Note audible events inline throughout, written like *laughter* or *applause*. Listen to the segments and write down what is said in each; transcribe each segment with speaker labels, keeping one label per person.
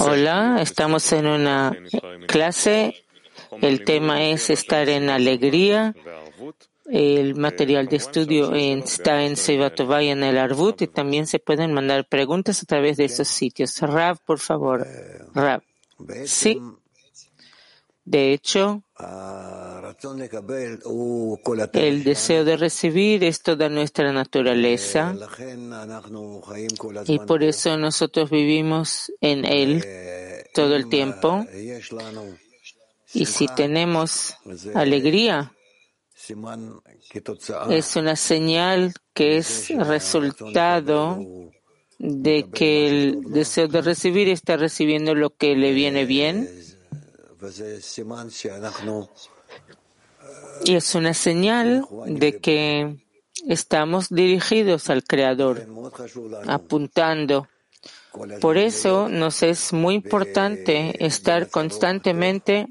Speaker 1: Hola, estamos en una clase. El tema es estar en alegría. El material de estudio está en Sevatovay en el Arvut y también se pueden mandar preguntas a través de esos sitios. Rab, por favor. Rab. Sí. De hecho, el deseo de recibir es toda nuestra naturaleza. Y por eso nosotros vivimos en él todo el tiempo. Y si tenemos alegría, es una señal que es resultado de que el deseo de recibir está recibiendo lo que le viene bien y es una señal de que estamos dirigidos al Creador, apuntando. Por eso nos es muy importante estar constantemente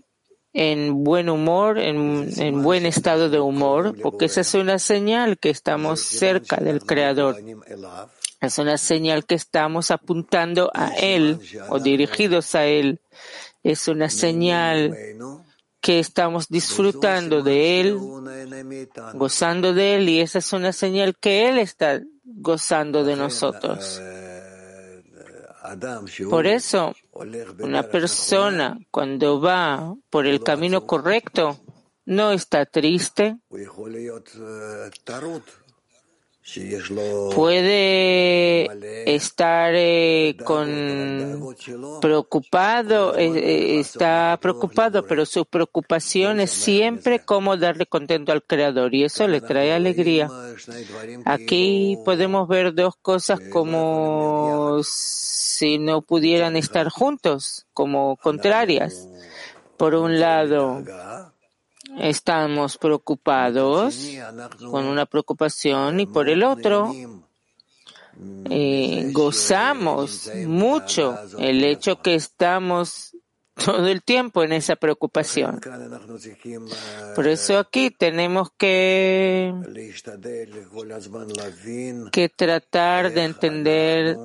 Speaker 1: en buen humor, en, en, buen estado de humor, porque esa es una señal que estamos cerca del Creador. Es una señal que estamos apuntando a Él o dirigidos a Él es una señal que estamos disfrutando de Él, gozando de Él, y esa es una señal que Él está gozando de nosotros. Por eso, una persona cuando va por el camino correcto no está triste, puede estar eh, con preocupado, eh, eh, está preocupado, pero su preocupación es siempre cómo darle contento al Creador y eso le trae alegría. Aquí podemos ver dos cosas como si no pudieran estar juntos, como contrarias. Por un lado, estamos preocupados con una preocupación y por el otro eh, gozamos mucho el hecho que estamos todo el tiempo en esa preocupación. Por eso aquí tenemos que, que tratar de entender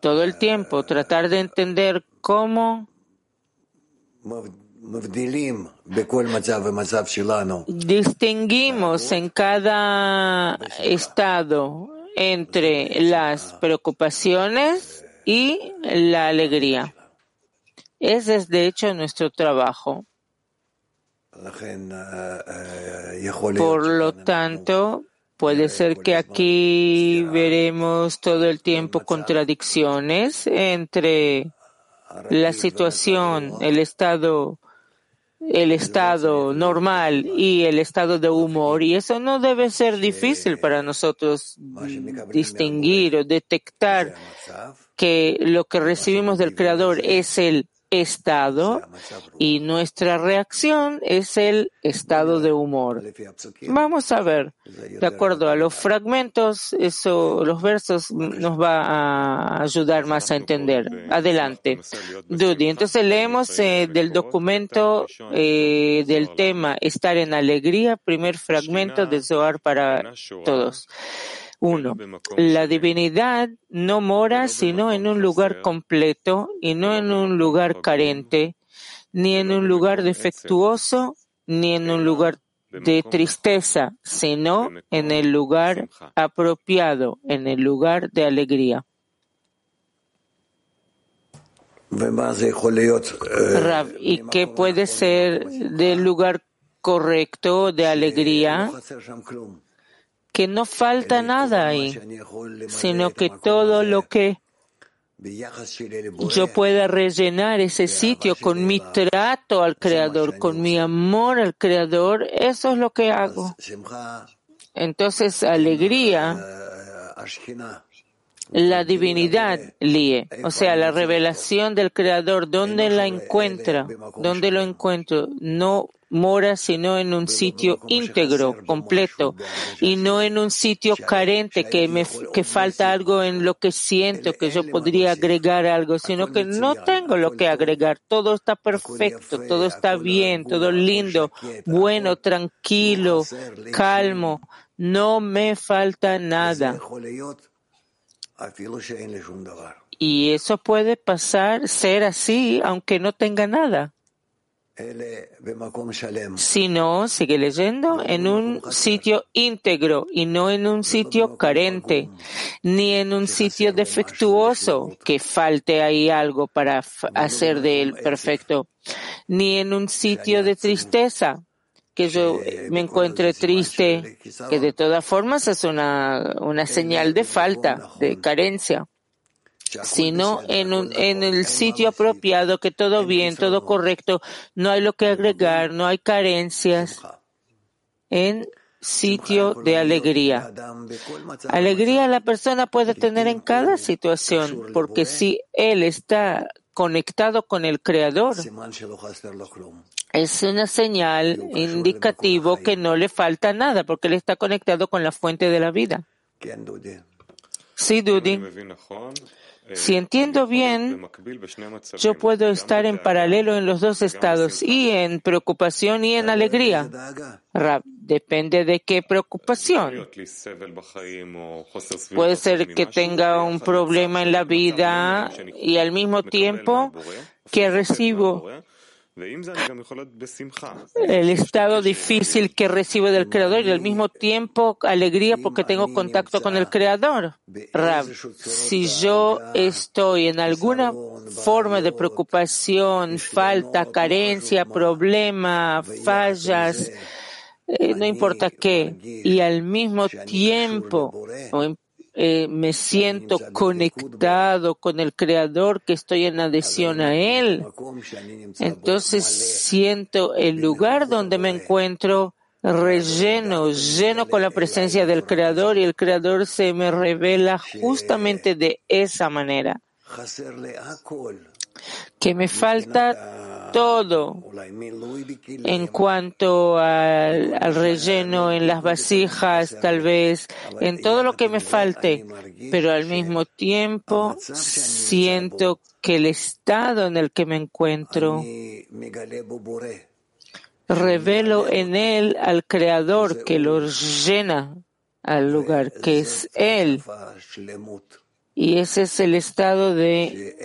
Speaker 1: todo el tiempo, tratar de entender cómo Distinguimos en cada estado entre las preocupaciones y la alegría. Ese es de hecho nuestro trabajo. Por lo tanto, puede ser que aquí veremos todo el tiempo contradicciones entre la situación, el estado el estado normal y el estado de humor y eso no debe ser difícil para nosotros distinguir o detectar que lo que recibimos del Creador es el estado y nuestra reacción es el estado de humor. Vamos a ver, de acuerdo a los fragmentos, eso, los versos nos va a ayudar más a entender. Adelante. Dudy, entonces leemos eh, del documento eh, del tema Estar en alegría, primer fragmento de Zohar para todos. Uno, la divinidad no mora sino en un lugar completo y no en un lugar carente, ni en un lugar defectuoso, ni en un lugar de tristeza, sino en el lugar apropiado, en el lugar de alegría. ¿y qué puede ser del lugar correcto de alegría? Que no falta nada ahí, sino que todo lo que yo pueda rellenar ese sitio con mi trato al Creador, con mi amor al Creador, eso es lo que hago. Entonces, alegría, la divinidad, lie, o sea, la revelación del Creador, ¿dónde la encuentra? ¿Dónde lo encuentro? No mora sino en un sitio íntegro, completo, y no en un sitio carente que me que falta algo en lo que siento, que yo podría agregar algo, sino que no tengo lo que agregar. Todo está perfecto, todo está bien, todo lindo, bueno, tranquilo, calmo. No me falta nada. Y eso puede pasar, ser así, aunque no tenga nada. Si no, sigue leyendo, en un sitio íntegro y no en un sitio carente, ni en un sitio defectuoso, que falte ahí algo para hacer de él perfecto, ni en un sitio de tristeza, que yo me encuentre triste, que de todas formas es una, una señal de falta, de carencia sino en, un, en el sitio apropiado, que todo bien, todo correcto, no hay lo que agregar, no hay carencias, en sitio de alegría. Alegría la persona puede tener en cada situación, porque si él está conectado con el Creador, es una señal indicativo que no le falta nada, porque él está conectado con la fuente de la vida. Sí, Dudi. Si entiendo bien, yo puedo estar en paralelo en los dos estados, y en preocupación y en alegría. depende de qué preocupación. Puede ser que tenga un problema en la vida y al mismo tiempo que recibo el estado difícil que recibo del Creador y al mismo tiempo alegría porque tengo contacto con el Creador. Rab, si yo estoy en alguna forma de preocupación, falta, carencia, problema, fallas, eh, no importa qué, y al mismo tiempo, eh, me siento conectado con el Creador, que estoy en adhesión a Él. Entonces siento el lugar donde me encuentro relleno, lleno con la presencia del Creador y el Creador se me revela justamente de esa manera. Que me falta todo en cuanto al, relleno en las vasijas, tal vez, en todo lo que me falte, pero al mismo tiempo siento que el estado en el que me encuentro revelo en él al Creador que lo llena al lugar, que es Él. Y ese es el estado de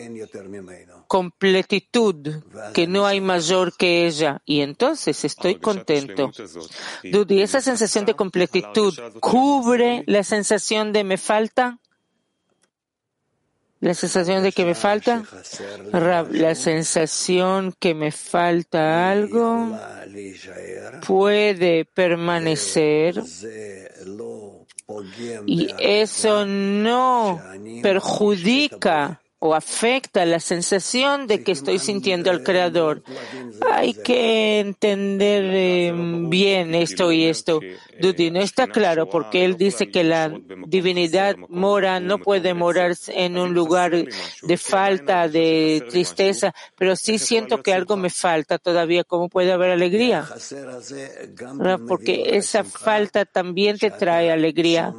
Speaker 1: completitud, que no hay mayor que ella. Y entonces estoy contento. Dudi, ¿esa sensación de completitud cubre la sensación de me falta? La sensación de que me falta, la sensación que me falta algo puede permanecer. y eso no perjudica o afecta la sensación de que estoy sintiendo al Creador. Hay que entender em, bien esto y esto. Dudi, no está claro porque él dice que la divinidad mora, no puede morar en un lugar de falta, de tristeza, pero sí siento que algo me falta todavía. ¿Cómo puede haber alegría? Porque esa falta también te trae alegría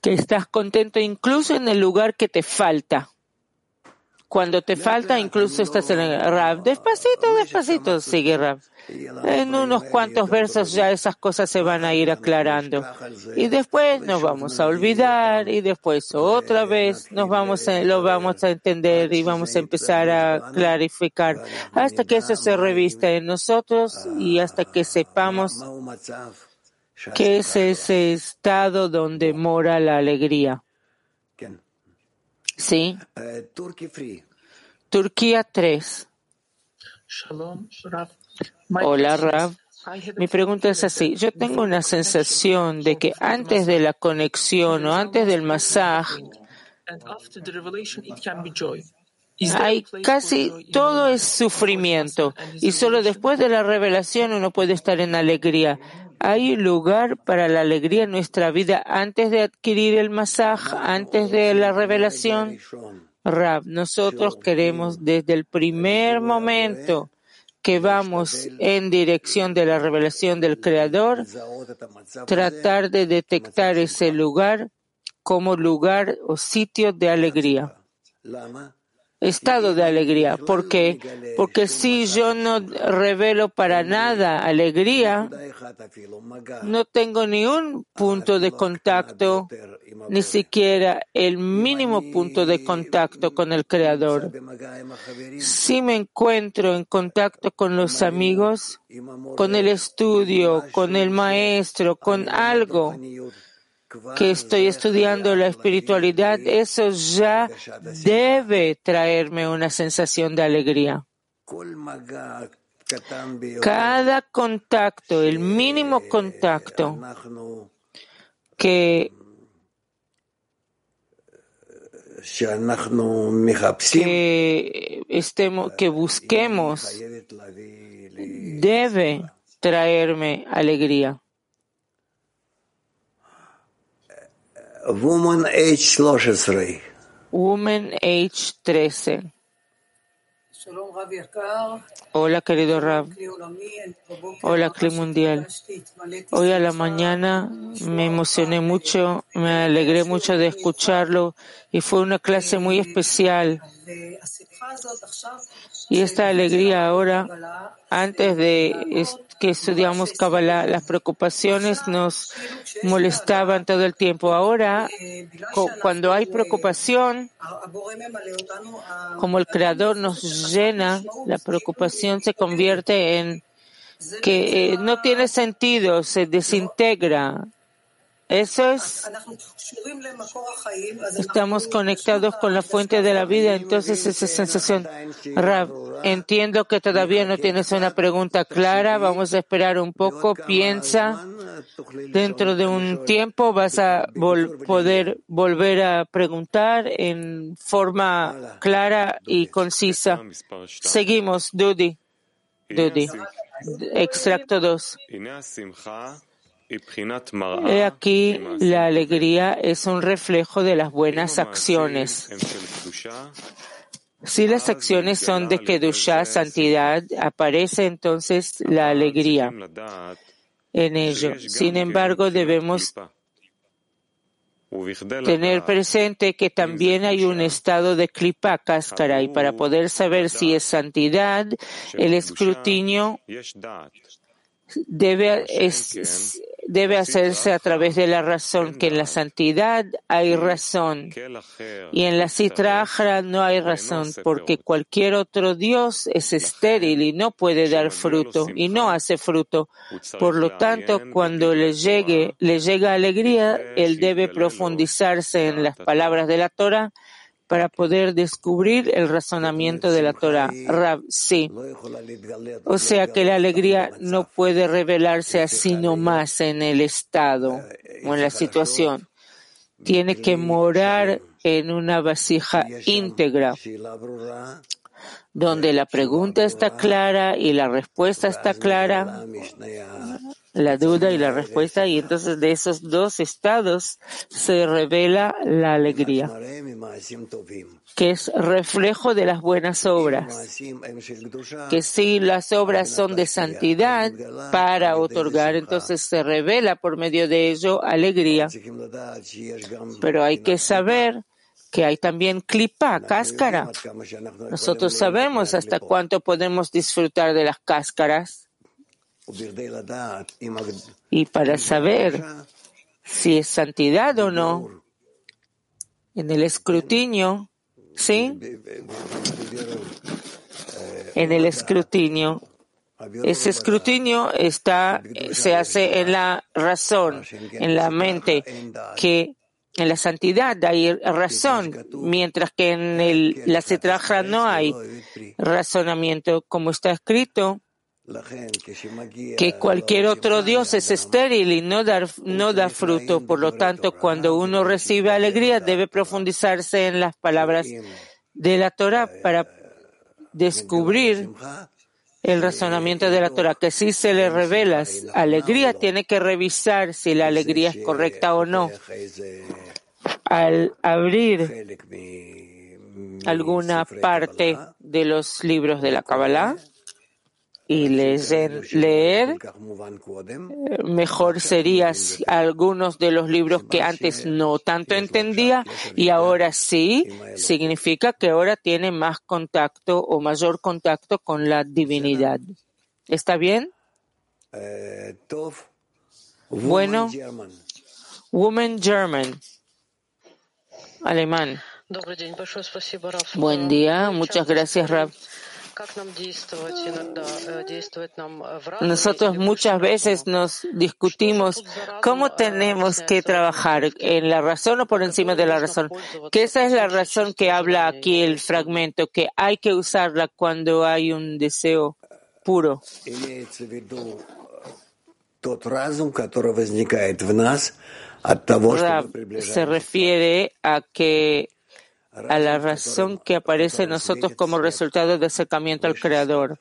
Speaker 1: que estás contento incluso en el lugar que te falta. Cuando te falta, incluso estás en el Rab. Despacito, despacito, sigue Rab. En unos cuantos versos ya esas cosas se van a ir aclarando. Y después nos vamos a olvidar y después otra vez nos vamos a, lo vamos a entender y vamos a empezar a clarificar hasta que eso se revista en nosotros y hasta que sepamos ¿Qué es ese estado donde mora la alegría? Sí. Turquía 3. Hola, Rav. Mi pregunta es así. Yo tengo una sensación de que antes de la conexión o antes del masaje, hay casi todo es sufrimiento y solo después de la revelación uno puede estar en alegría. ¿Hay lugar para la alegría en nuestra vida antes de adquirir el masaje, antes de la revelación? Rab, nosotros queremos desde el primer momento que vamos en dirección de la revelación del Creador, tratar de detectar ese lugar como lugar o sitio de alegría. Estado de alegría. ¿Por qué? Porque si yo no revelo para nada alegría, no tengo ni un punto de contacto, ni siquiera el mínimo punto de contacto con el Creador. Si me encuentro en contacto con los amigos, con el estudio, con el maestro, con algo, que estoy estudiando la espiritualidad, eso ya debe traerme una sensación de alegría. Cada contacto, el mínimo contacto que, que, estemos, que busquemos debe traerme alegría.
Speaker 2: Woman Age 13.
Speaker 1: Woman Age 13. Hola, querido Rab. Hola, Cli Mundial. Hoy a la mañana me emocioné mucho, me alegré mucho de escucharlo y fue una clase muy especial. Y esta alegría ahora, antes de que estudiamos Kabbalah, las preocupaciones nos molestaban todo el tiempo. Ahora, cuando hay preocupación, como el Creador nos llena, la preocupación se convierte en que eh, no tiene sentido, se desintegra. Eso es, estamos conectados con la fuente de la vida, entonces esa sensación. Rab, entiendo que todavía no tienes una pregunta clara, vamos a esperar un poco, piensa, dentro de un tiempo vas a poder volver a preguntar en forma clara y concisa. Seguimos, Dudi. Dudi. Extracto 2. He aquí, la alegría es un reflejo de las buenas acciones. Si las acciones son de Kedushá, santidad, aparece entonces *laughs* la alegría en ello. Sin embargo, debemos tener presente que también hay un estado de clipa cáscara y para poder saber si es santidad, el escrutinio debe, debe hacerse a través de la razón, que en la santidad hay razón. Y en la citra no hay razón, porque cualquier otro Dios es estéril y no puede dar fruto y no hace fruto. Por lo tanto, cuando le llegue, le llega alegría, él debe profundizarse en las palabras de la Torah para poder descubrir el razonamiento de la Torah. Rab, sí. O sea que la alegría no puede revelarse así nomás en el estado o en la situación. Tiene que morar en una vasija íntegra, donde la pregunta está clara y la respuesta está clara, la duda y la respuesta, y entonces de esos dos estados se revela la alegría, que es reflejo de las buenas obras, que si las obras son de santidad para otorgar, entonces se revela por medio de ello alegría. Pero hay que saber que hay también clipa, cáscara. Nosotros sabemos hasta cuánto podemos disfrutar de las cáscaras. Y para saber si es santidad o no, en el escrutinio, ¿sí? En el escrutinio. Ese escrutinio está, se hace en la razón, en la mente, que en la santidad hay razón, mientras que en el, la cetraja no hay razonamiento, como está escrito que cualquier otro Dios es estéril y no, no da fruto. Por lo tanto, cuando uno recibe alegría, debe profundizarse en las palabras de la Torah para descubrir el razonamiento de la Torah, que si se le revela alegría, tiene que revisar si la alegría es correcta o no. Al abrir alguna parte de los libros de la Kabbalah, y leer, leer mejor sería algunos de los libros que antes no tanto entendía y ahora sí, significa que ahora tiene más contacto o mayor contacto con la divinidad. ¿Está bien? Bueno, Woman German, alemán. Buen día, muchas gracias, Rab. Nosotros muchas veces nos discutimos cómo tenemos que trabajar en la razón o por encima de la razón. Que esa es la razón que habla aquí el fragmento, que hay que usarla cuando hay un deseo puro. se refiere a que a la razón que aparece en nosotros como resultado de acercamiento al Creador,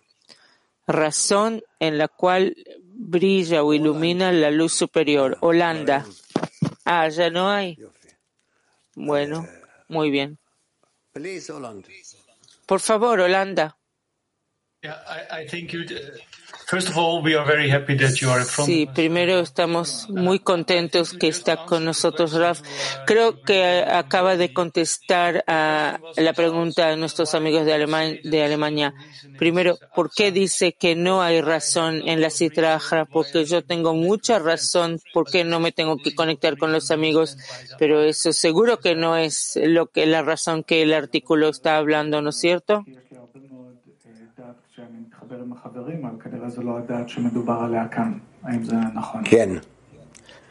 Speaker 1: razón en la cual brilla o ilumina la luz superior. Holanda. Ah, ya no hay. Bueno, muy bien. Por favor, Holanda. Sí, primero estamos muy contentos que está con nosotros Raf. Creo que acaba de contestar a la pregunta de nuestros amigos de, Alemania. Primero, ¿por qué dice que no hay razón en la citra Porque yo tengo mucha razón, ¿por qué no me tengo que conectar con los amigos? Pero eso seguro que no es lo que la razón que el artículo está hablando, ¿no es cierto?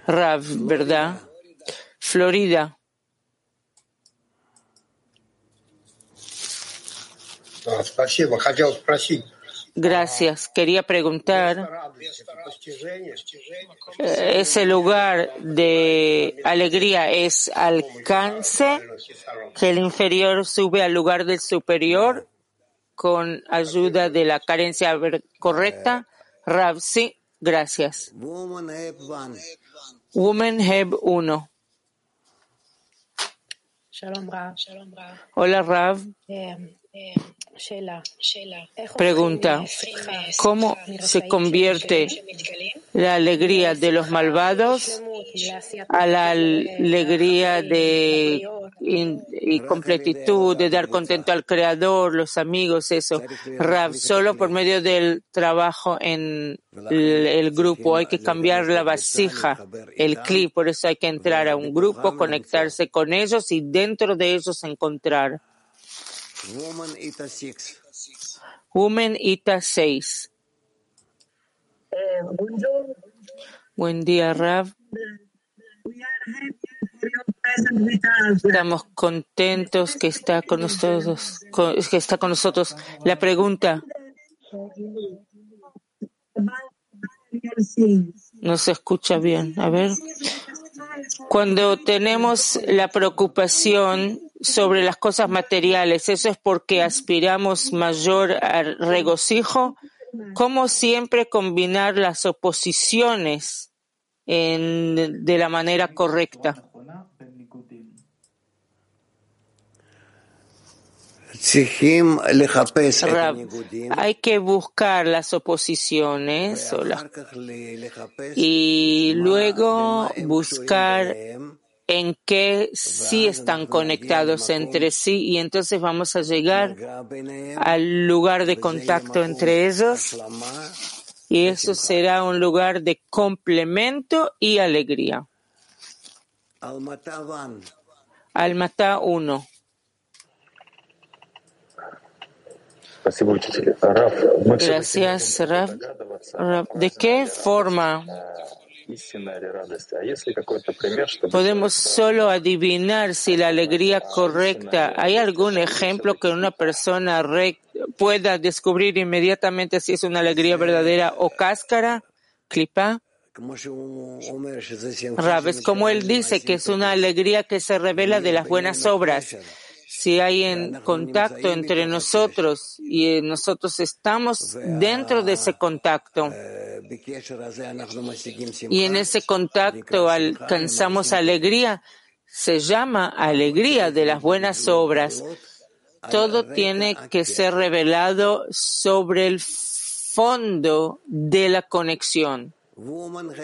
Speaker 1: Rav, ¿verdad? Florida. Gracias. Quería preguntar, ¿ese lugar de alegría es alcance que el inferior sube al lugar del superior? Con ayuda de la carencia correcta. Rav, sí, gracias. Woman Heb 1. Hola Rav. Eh, eh, Pregunta, ¿cómo se convierte la alegría de los malvados a la alegría de y completitud, de dar contento al Creador, los amigos, eso? Rav, solo por medio del trabajo en el, grupo hay que cambiar la vasija, el clip, por eso hay que entrar a un grupo, conectarse con ellos y dentro de ellos encontrar. Woman Ita 6. Woman Ita 6. Buen día, Rav. Estamos contentos que está con nosotros, que está con nosotros. La pregunta no se escucha bien. A ver. Cuando tenemos la preocupación sobre las cosas materiales, eso es porque aspiramos mayor regocijo. ¿Cómo siempre combinar las oposiciones de la manera correcta? hay que buscar las oposiciones y luego buscar en qué sí están conectados entre sí y entonces vamos a llegar al lugar de contacto entre ellos y eso será un lugar de complemento y alegría. Almatá 1. Gracias, Raf. ¿De qué forma podemos solo adivinar si la alegría correcta? ¿Hay algún ejemplo que una persona pueda descubrir inmediatamente si es una alegría verdadera o cáscara? ¿Clipa? Rav, es como él dice que es una alegría que se revela de las buenas obras si hay en contacto entre nosotros y nosotros estamos dentro de ese contacto y en ese contacto alcanzamos alegría, se llama alegría de las buenas obras. Todo tiene que ser revelado sobre el fondo de la conexión. Woman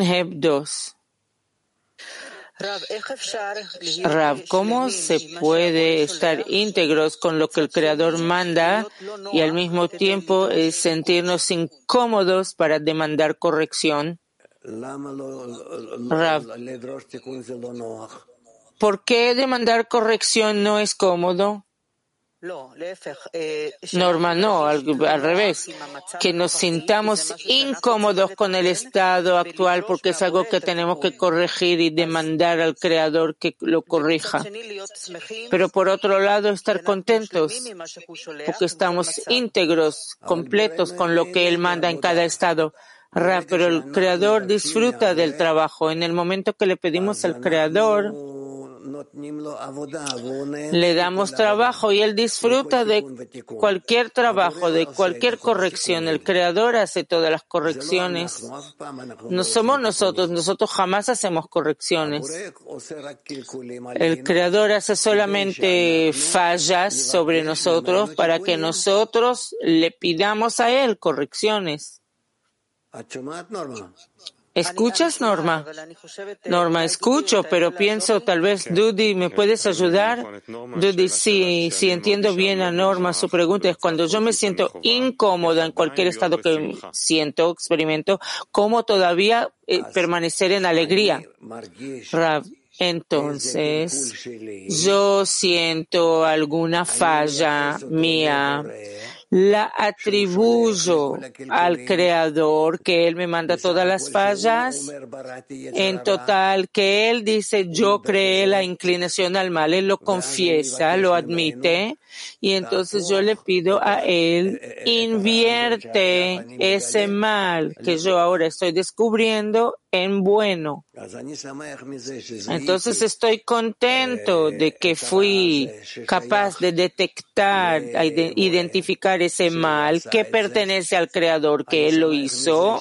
Speaker 1: Heb 2. Rav, ¿cómo se puede estar íntegros con lo que el Creador manda y al mismo tiempo sentirnos incómodos para demandar corrección? Rav, ¿por qué demandar corrección no es cómodo? Norma, no, al, revés, que nos sintamos incómodos con el estado actual porque es algo que tenemos que corregir y demandar al Creador que lo corrija. Pero por otro lado, estar contentos porque estamos íntegros, completos con lo que Él manda en cada estado. pero el Creador disfruta del trabajo. En el momento que le pedimos al Creador, le damos trabajo y él disfruta de cualquier trabajo, de cualquier corrección. El Creador hace todas las correcciones. No somos nosotros, nosotros jamás hacemos correcciones. El Creador hace solamente fallas sobre nosotros para que nosotros le pidamos a Él correcciones. ¿Escuchas, Norma? Norma, escucho, pero pienso, tal vez, Dudy, ¿me puedes ayudar? Dudy, sí, sí, entiendo bien a Norma. Su pregunta es, cuando yo me siento incómoda en cualquier estado que siento, experimento, ¿cómo todavía eh, permanecer en alegría? entonces, yo siento alguna falla mía la atribuyo al Creador, que Él me manda todas las fallas, en total, que Él dice, yo creé la inclinación al mal, Él lo confiesa, lo admite, y entonces yo le pido a Él, invierte ese mal que yo ahora estoy descubriendo en bueno. Entonces estoy contento de que fui capaz de detectar, identificar ese mal que pertenece al Creador, que Él lo hizo.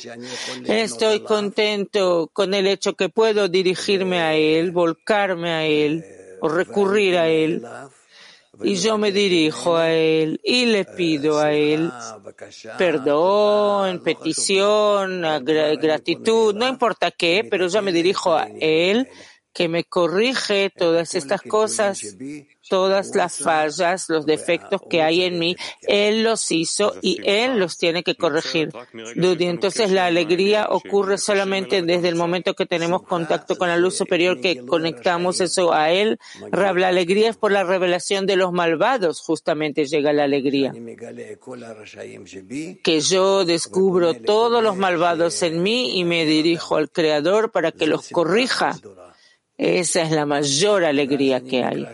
Speaker 1: Estoy contento con el hecho que puedo dirigirme a Él, volcarme a Él o recurrir a Él y yo me dirijo a Él y le pido a Él perdón, petición, gratitud, no importa qué, pero yo me dirijo a Él que me corrige todas estas cosas todas las fallas, los defectos que hay en mí, Él los hizo y Él los tiene que corregir. Dudy, entonces la alegría ocurre solamente desde el momento que tenemos contacto con la luz superior, que conectamos eso a Él. La alegría es por la revelación de los malvados, justamente llega la alegría. Que yo descubro todos los malvados en mí y me dirijo al Creador para que los corrija. Esa es la mayor alegría que hay.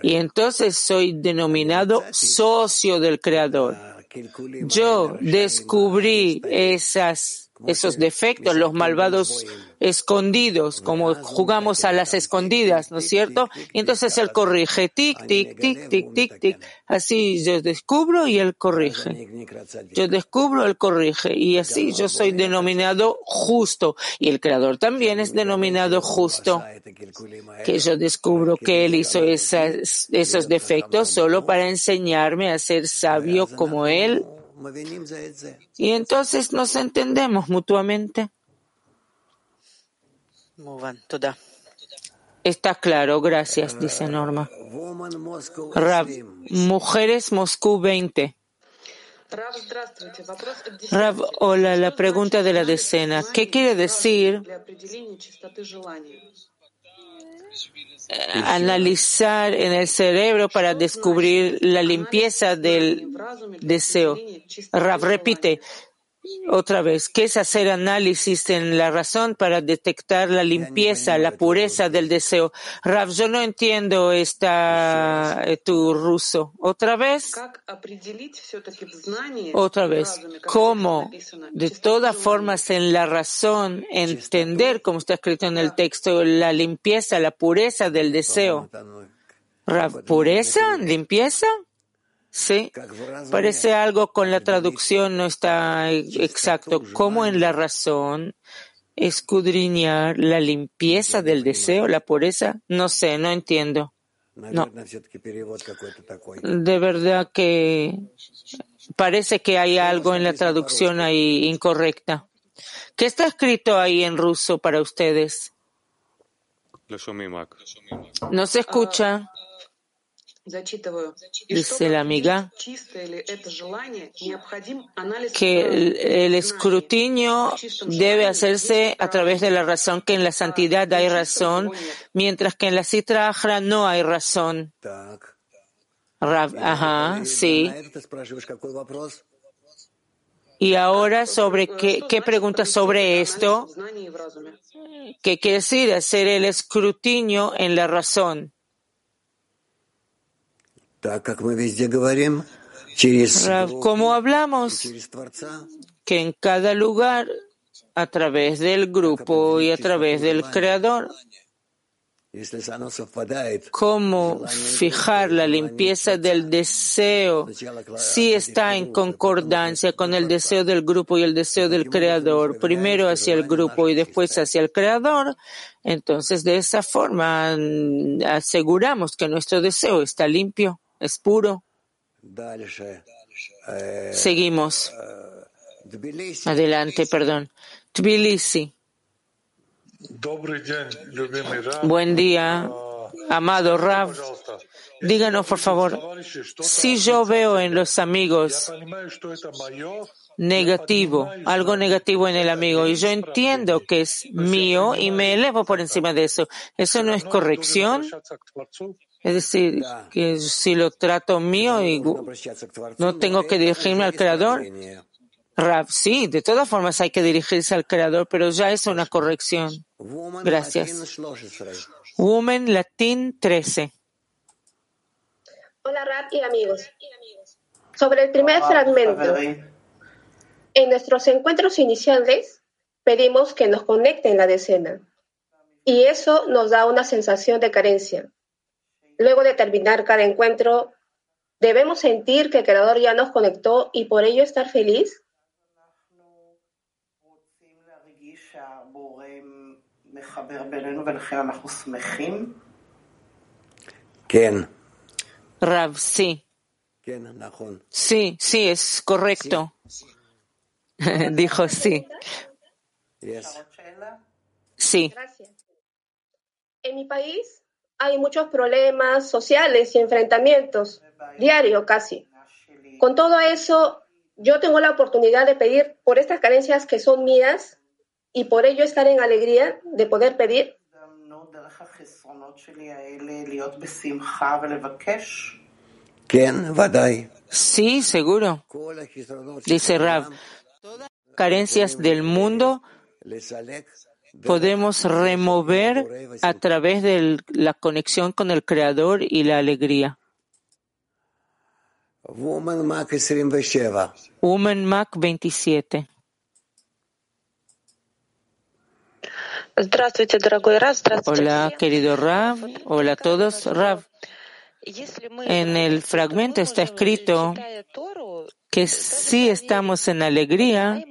Speaker 1: Y entonces soy denominado socio del Creador. Yo descubrí esas, esos defectos, los malvados escondidos, como jugamos a las escondidas, ¿no es cierto? Y entonces él corrige, tic, tic, tic, tic, tic, tic. Así yo descubro y él corrige. Yo descubro, él corrige. Y así yo soy denominado justo. Y el creador también es denominado justo. Que yo descubro que él hizo esas, esos defectos solo para enseñarme a ser sabio como él. Y entonces nos entendemos mutuamente. Está claro, gracias, dice Norma. Rab, Mujeres Moscú 20. Rab, hola, la pregunta de la decena. ¿Qué quiere decir analizar en el cerebro para descubrir la limpieza del deseo? Rab, repite, otra vez, ¿qué es hacer análisis en la razón para detectar la limpieza, la pureza del deseo? Rav, yo no entiendo esta, eh, tu ruso. ¿Otra vez? Otra vez. ¿Cómo, de todas formas, en la razón, entender, como está escrito en el texto, la limpieza, la pureza del deseo? Rav, ¿pureza? ¿Limpieza? Sí, parece algo con la traducción no está exacto. ¿Cómo en la razón escudriñar la limpieza del deseo, la pureza? No sé, no entiendo. No. De verdad que Parece que hay algo en la traducción ahí incorrecta. ¿Qué está escrito ahí en ruso para ustedes? No se escucha. Dice la amiga que el, escrutinio debe hacerse a través de la razón, que en la santidad hay razón, mientras que en la citra no hay razón. ajá, sí. Y ahora sobre qué, qué pregunta sobre esto, ¿Qué quiere decir hacer el escrutinio en la razón. Como hablamos, que en cada lugar, a través del grupo y a través del creador, cómo fijar la limpieza del deseo si está en concordancia con el deseo del grupo y el deseo del creador, primero hacia el grupo y después hacia el creador, entonces de esa forma mm, aseguramos que nuestro deseo está limpio, es puro. Seguimos. Adelante, perdón. Tbilisi. Buen día, amado Rav. Díganos, por favor, si yo veo en los amigos negativo, algo negativo en el amigo, y yo entiendo que es mío y me elevo por encima de eso, ¿eso no es corrección? Es decir, que si lo trato mío y no tengo que dirigirme al Creador. Rav, sí, de todas formas hay que dirigirse al Creador, pero ya es una corrección. Gracias. Woman Latin 13.
Speaker 3: Hola Rav y amigos. Sobre el primer fragmento, en nuestros encuentros iniciales pedimos que nos conecten la decena y eso nos da una sensación de carencia. Luego de terminar cada encuentro, ¿debemos sentir que el Creador ya nos conectó y por ello estar feliz?
Speaker 1: Rav, sí. Sí, sí, es correcto. *laughs* Dijo sí. Sí.
Speaker 3: En mi país hay muchos problemas sociales y enfrentamientos, diario casi. Con todo eso, yo tengo la oportunidad de pedir por estas carencias que son mías y por ello estar en alegría de poder pedir.
Speaker 1: Sí, seguro. Dice Rav, todas las carencias del mundo podemos remover a través de la conexión con el Creador y la alegría. Woman Mac 27. Hola, querido Rav. Hola a todos. Rav, en el fragmento está escrito que si estamos en alegría,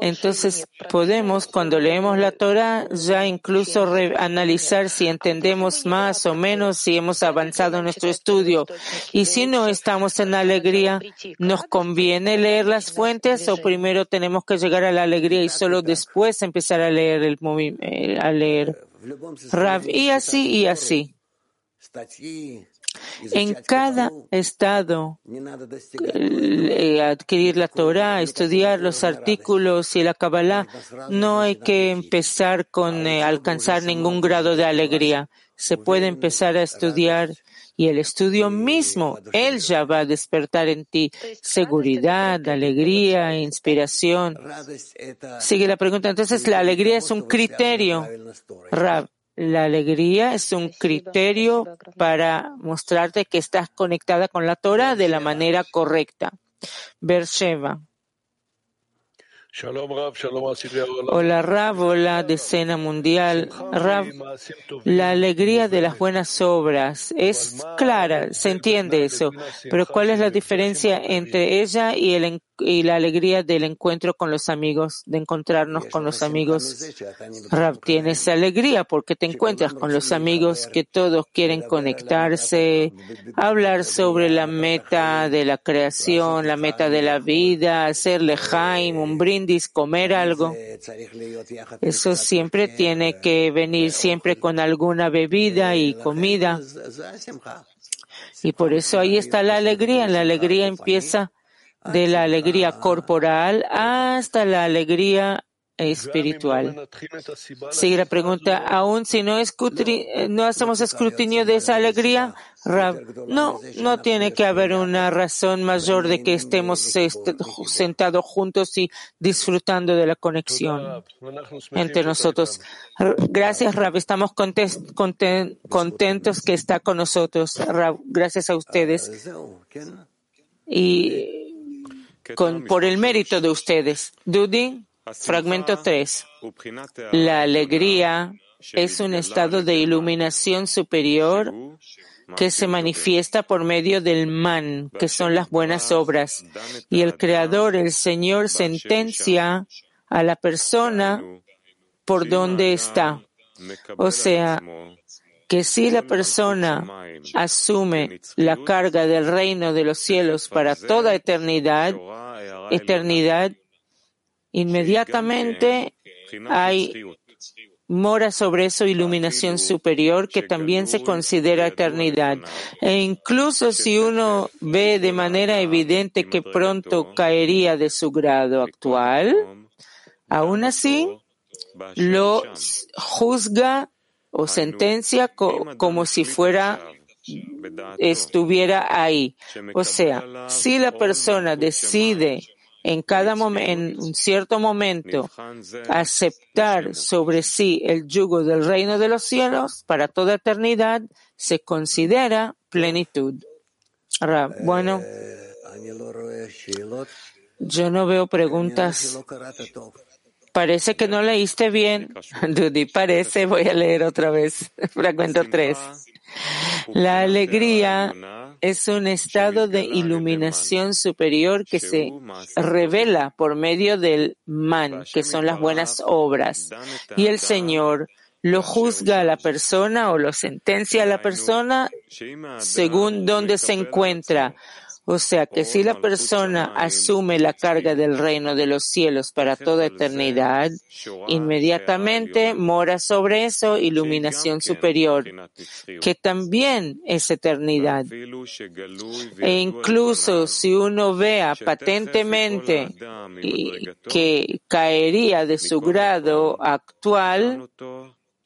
Speaker 1: entonces podemos, cuando leemos la Torah, ya incluso analizar si entendemos más o menos, si hemos avanzado en nuestro estudio. Y si no estamos en alegría, ¿nos conviene leer las fuentes o primero tenemos que llegar a la alegría y solo después empezar a leer el eh, a leer? y así y así. En cada estado, eh, adquirir la Torah, estudiar los artículos y la Kabbalah, no hay que empezar con eh, alcanzar ningún grado de alegría. Se puede empezar a estudiar y el estudio mismo, él ya va a despertar en ti seguridad, alegría, inspiración. Sigue la pregunta. Entonces, la alegría es un criterio. Rab, la alegría es un criterio para mostrarte que estás conectada con la Torah de la manera correcta. Bersheva. Hola Rab, hola decena mundial. Rab, la alegría de las buenas obras es clara, se entiende eso, pero ¿cuál es la diferencia entre ella y el y la alegría del encuentro con los amigos, de encontrarnos con los amigos. Rab, tienes alegría porque te encuentras con los amigos que todos quieren conectarse, hablar sobre la meta de la creación, la meta de la vida, hacerle jaime, un brindis, comer algo. Eso siempre tiene que venir siempre con alguna bebida y comida. Y por eso ahí está la alegría. La alegría empieza de la alegría corporal hasta la alegría espiritual. Sigue la pregunta, aún si no, no hacemos escrutinio de esa alegría, no, no tiene que haber una razón mayor de que estemos este, sentados juntos y disfrutando de la conexión entre nosotros. Gracias, Rab. Estamos contentos que está con nosotros, Rab. Gracias a ustedes. Y con, por el mérito de ustedes. Dudi. Fragmento 3. La alegría es un estado de iluminación superior que se manifiesta por medio del man, que son las buenas obras. Y el Creador, el Señor, sentencia a la persona por donde está. O sea, que si la persona asume la carga del reino de los cielos para toda eternidad, eternidad Inmediatamente hay mora sobre eso iluminación superior que también se considera eternidad. E incluso si uno ve de manera evidente que pronto caería de su grado actual, aún así lo juzga o sentencia como si fuera estuviera ahí. O sea, si la persona decide en cada momento, en un cierto momento, aceptar sobre sí el yugo del reino de los cielos para toda eternidad, se considera plenitud. Ahora, bueno, yo no veo preguntas. Parece que no leíste bien. *laughs* Dudi, parece, voy a leer otra vez. *laughs* Fragmento 3. La alegría es un estado de iluminación superior que se revela por medio del man, que son las buenas obras. Y el Señor lo juzga a la persona o lo sentencia a la persona según donde se encuentra o sea que si la persona asume la carga del reino de los cielos para toda eternidad, inmediatamente mora sobre eso iluminación superior, que también es eternidad. E incluso si uno vea patentemente que caería de su grado actual,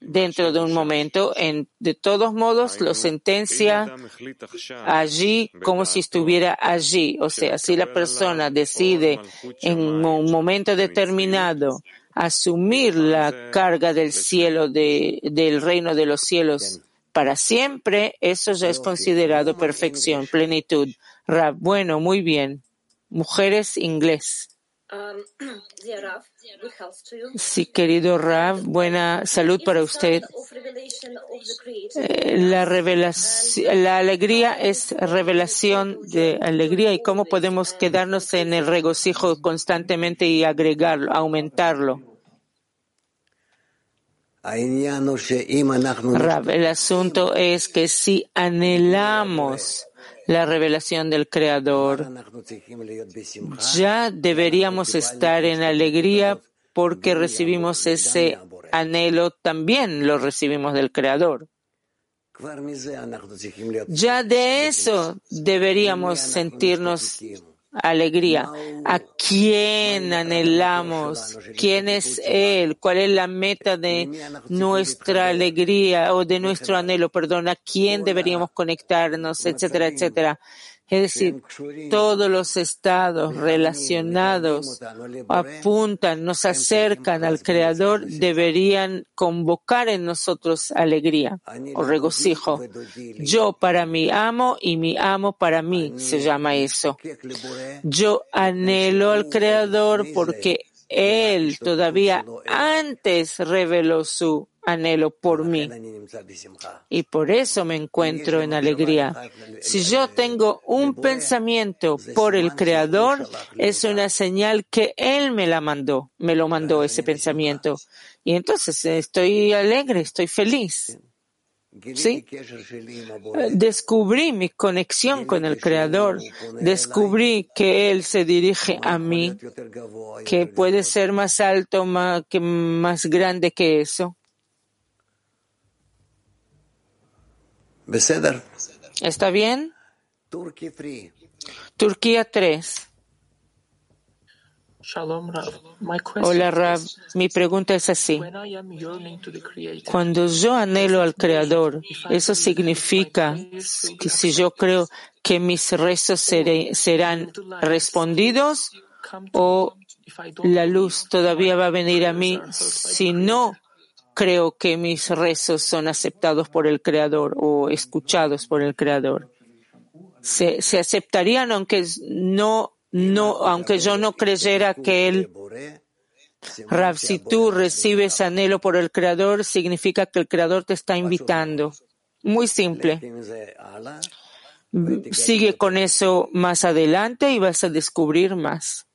Speaker 1: dentro de un momento, en, de todos modos lo sentencia allí como si estuviera allí. O sea, si la persona decide en un momento determinado asumir la carga del cielo, de, del reino de los cielos para siempre, eso ya es considerado perfección, plenitud. Bueno, muy bien. Mujeres inglés. Um, *clears throat* sí, querido Rav, buena salud para usted. Eh, la revelación, la alegría es revelación de alegría y cómo podemos quedarnos en el regocijo constantemente y agregarlo, aumentarlo. Rav, el asunto es que si anhelamos la revelación del Creador. Ya deberíamos estar en alegría porque recibimos ese anhelo, también lo recibimos del Creador. Ya de eso deberíamos sentirnos alegría. ¿A quién anhelamos? ¿Quién es Él? ¿Cuál es la meta de nuestra alegría o de nuestro anhelo? Perdón, ¿a quién deberíamos conectarnos? Etcétera, etcétera. Es decir, todos los estados relacionados apuntan, nos acercan al Creador, deberían convocar en nosotros alegría o regocijo. Yo para mí amo y mi amo para mí se llama eso. Yo anhelo al Creador porque Él todavía antes reveló su anhelo por mí. Y por eso me encuentro en alegría. Si yo tengo un pensamiento por el Creador, es una señal que Él me la mandó, me lo mandó ese pensamiento. Y entonces estoy alegre, estoy feliz. ¿Sí? Descubrí mi conexión con el Creador. Descubrí que Él se dirige a mí, que puede ser más alto, que más grande que eso. ¿Está bien? Turquía 3. Hola Rab, mi pregunta es así. Cuando yo anhelo al Creador, ¿eso significa que si yo creo que mis rezos serán respondidos o la luz todavía va a venir a mí si no creo que mis rezos son aceptados por el Creador o escuchados por el Creador? ¿Se, se aceptarían aunque no no, aunque yo no creyera que él, Rav, si tú recibes anhelo por el Creador, significa que el Creador te está invitando. Muy simple. Sigue con eso más adelante y vas a descubrir más.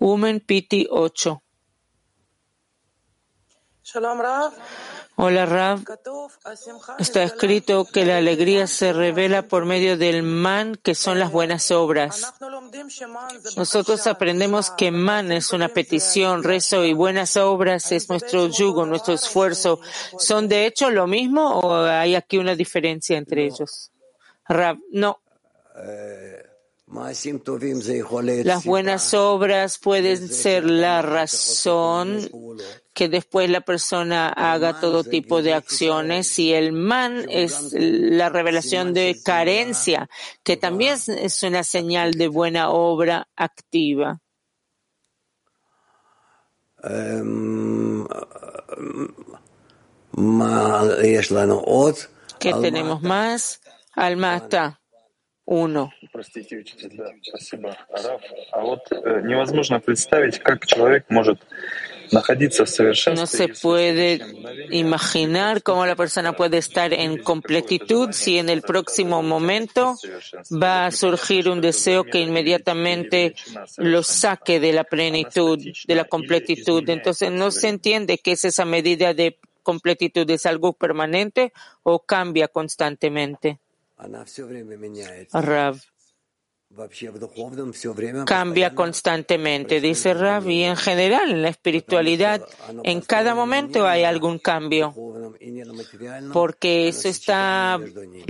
Speaker 1: Woman Piti 8. Hola Rav, está escrito que la alegría se revela por medio del man, que son las buenas obras. Nosotros aprendemos que man es una petición, rezo y buenas obras es nuestro yugo, nuestro esfuerzo. ¿Son de hecho lo mismo o hay aquí una diferencia entre ellos? Rav, no. Las buenas obras pueden ser la razón que después la persona haga todo tipo de acciones. y el man es la revelación de carencia, que también es una señal de buena obra activa. Em, ¿Qué tenemos más? Almata uno. No se puede imaginar cómo la persona puede estar en completitud si en el próximo momento va a surgir un deseo que inmediatamente lo saque de la plenitud, de la completitud. Entonces no se entiende qué es esa medida de completitud. ¿Es algo permanente o cambia constantemente? Rav cambia constantemente, dice Rav, y en general en la espiritualidad, en cada momento hay algún cambio, porque eso está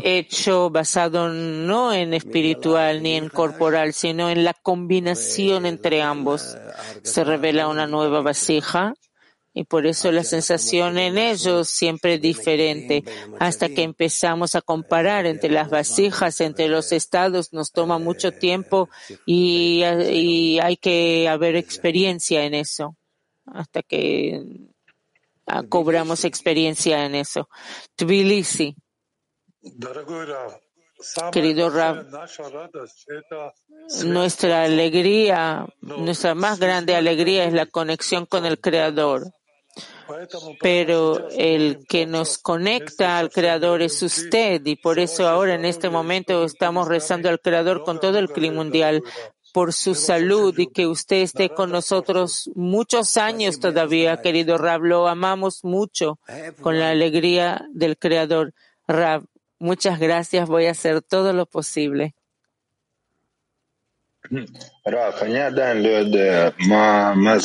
Speaker 1: hecho basado no en espiritual ni en corporal, sino en la combinación entre ambos. Se revela una nueva vasija y por eso la sensación en ellos siempre es diferente. Hasta que empezamos a comparar entre las vasijas, entre los estados, nos toma mucho tiempo y, hay que haber experiencia en eso. Hasta que cobramos experiencia en eso. Tbilisi. Querido Rab, nuestra alegría, nuestra más grande alegría es la conexión con el Creador pero el que nos conecta al Creador es usted y por eso ahora en este momento estamos rezando al Creador con todo el clima mundial por su salud y que usted esté con nosotros muchos años todavía, querido Rab. Lo amamos mucho con la alegría del Creador. Rab, muchas gracias. Voy a hacer todo lo posible.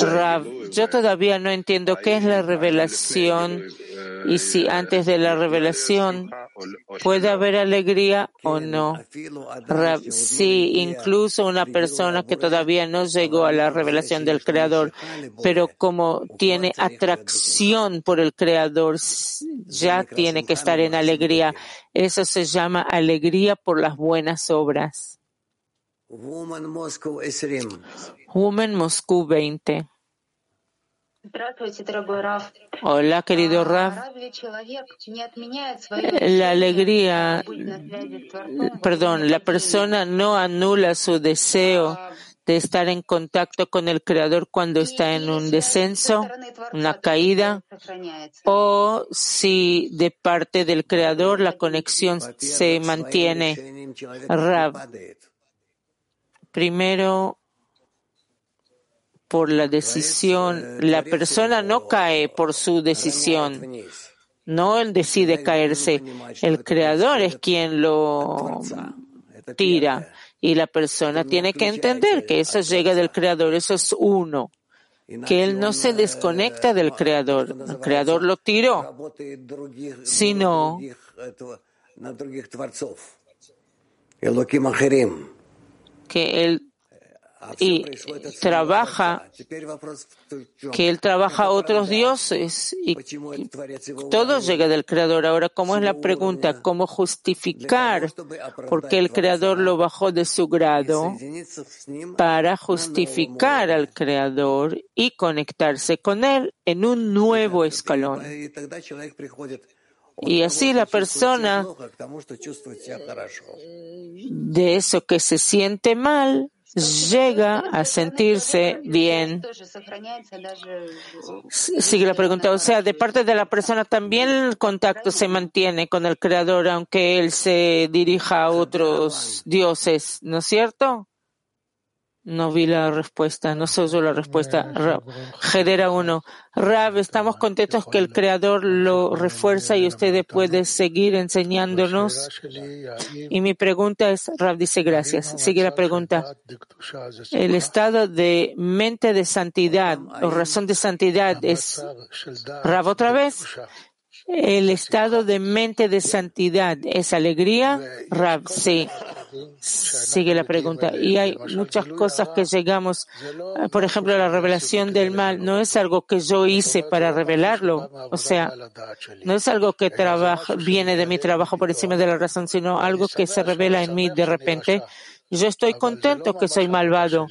Speaker 1: Rav, yo todavía no entiendo qué es la revelación y si antes de la revelación puede haber alegría o no. Rav, sí, incluso una persona que todavía no llegó a la revelación del Creador, pero como tiene atracción por el Creador, ya tiene que estar en alegría. Eso se llama alegría por las buenas obras. Woman Moscú 20. Hola, querido Rav. La alegría, perdón, la persona no anula su deseo de estar en contacto con el Creador cuando está en un descenso, una caída, o si de parte del Creador la conexión se mantiene. Primero, por la decisión, la persona no cae por su decisión. No él decide caerse. El creador es quien lo tira. Y la persona tiene que entender que eso llega del creador, eso es uno. Que él no se desconecta del creador. El creador lo tiró. Sino que él y trabaja, que él trabaja a otros dioses y todo llega del Creador. Ahora, ¿cómo es la pregunta? ¿Cómo justificar por qué el Creador lo bajó de su grado para justificar al Creador y conectarse con él en un nuevo escalón? Y así la persona de eso que se siente mal llega a sentirse bien. Sigue la pregunta. O sea, de parte de la persona también el contacto se mantiene con el Creador, aunque él se dirija a otros dioses, ¿no es cierto? No vi la respuesta, no sé yo la respuesta. Gedera 1. Rab, estamos contentos que el Creador lo refuerza y usted puede seguir enseñándonos. Y mi pregunta es, Rab dice gracias. Sigue la pregunta. El estado de mente de santidad o razón de santidad es, Rab otra vez, el estado de mente de santidad es alegría, Rab, sí. Sigue la pregunta. Y hay muchas cosas que llegamos, por ejemplo, la revelación del mal no es algo que yo hice para revelarlo. O sea, no es algo que trabaja, viene de mi trabajo por encima de la razón, sino algo que se revela en mí de repente. Yo estoy contento que soy malvado,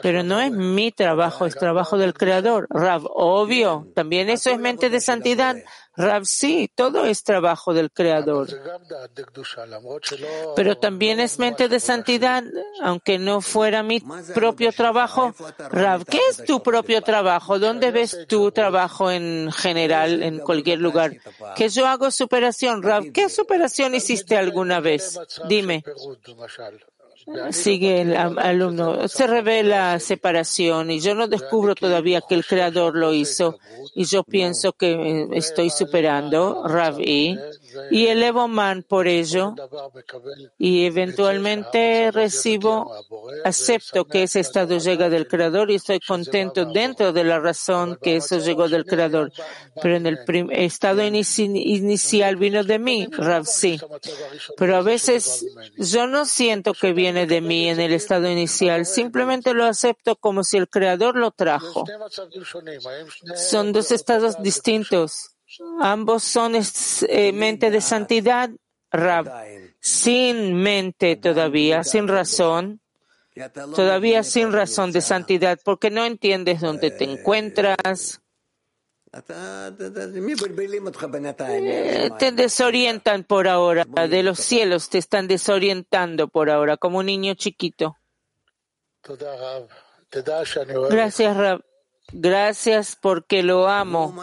Speaker 1: pero no es mi trabajo, es trabajo del Creador. Rab, obvio, también eso es mente de santidad. Rav, sí, todo es trabajo del Creador. Pero también es mente de santidad, aunque no fuera mi propio trabajo. Rav, ¿qué es tu propio trabajo? ¿Dónde ves tu trabajo en general, en cualquier lugar? Que yo hago superación. Rav, ¿qué superación hiciste alguna vez? Dime. Sigue el alumno. Se revela separación y yo no descubro todavía que el creador lo hizo y yo pienso que estoy superando Ravi y elevo man por ello y eventualmente recibo, acepto que ese estado llega del creador y estoy contento dentro de la razón que eso llegó del creador. Pero en el estado inicial vino de mí, Rav sí. Pero a veces yo no siento que viene de mí en el estado inicial, simplemente lo acepto como si el creador lo trajo. Son dos estados distintos. Ambos son eh, mente de santidad, Rab, sin mente todavía, sin razón, todavía sin razón de santidad, porque no entiendes dónde te encuentras, eh, te desorientan por ahora, de los cielos te están desorientando por ahora, como un niño chiquito. Gracias, Rab. Gracias porque lo amo.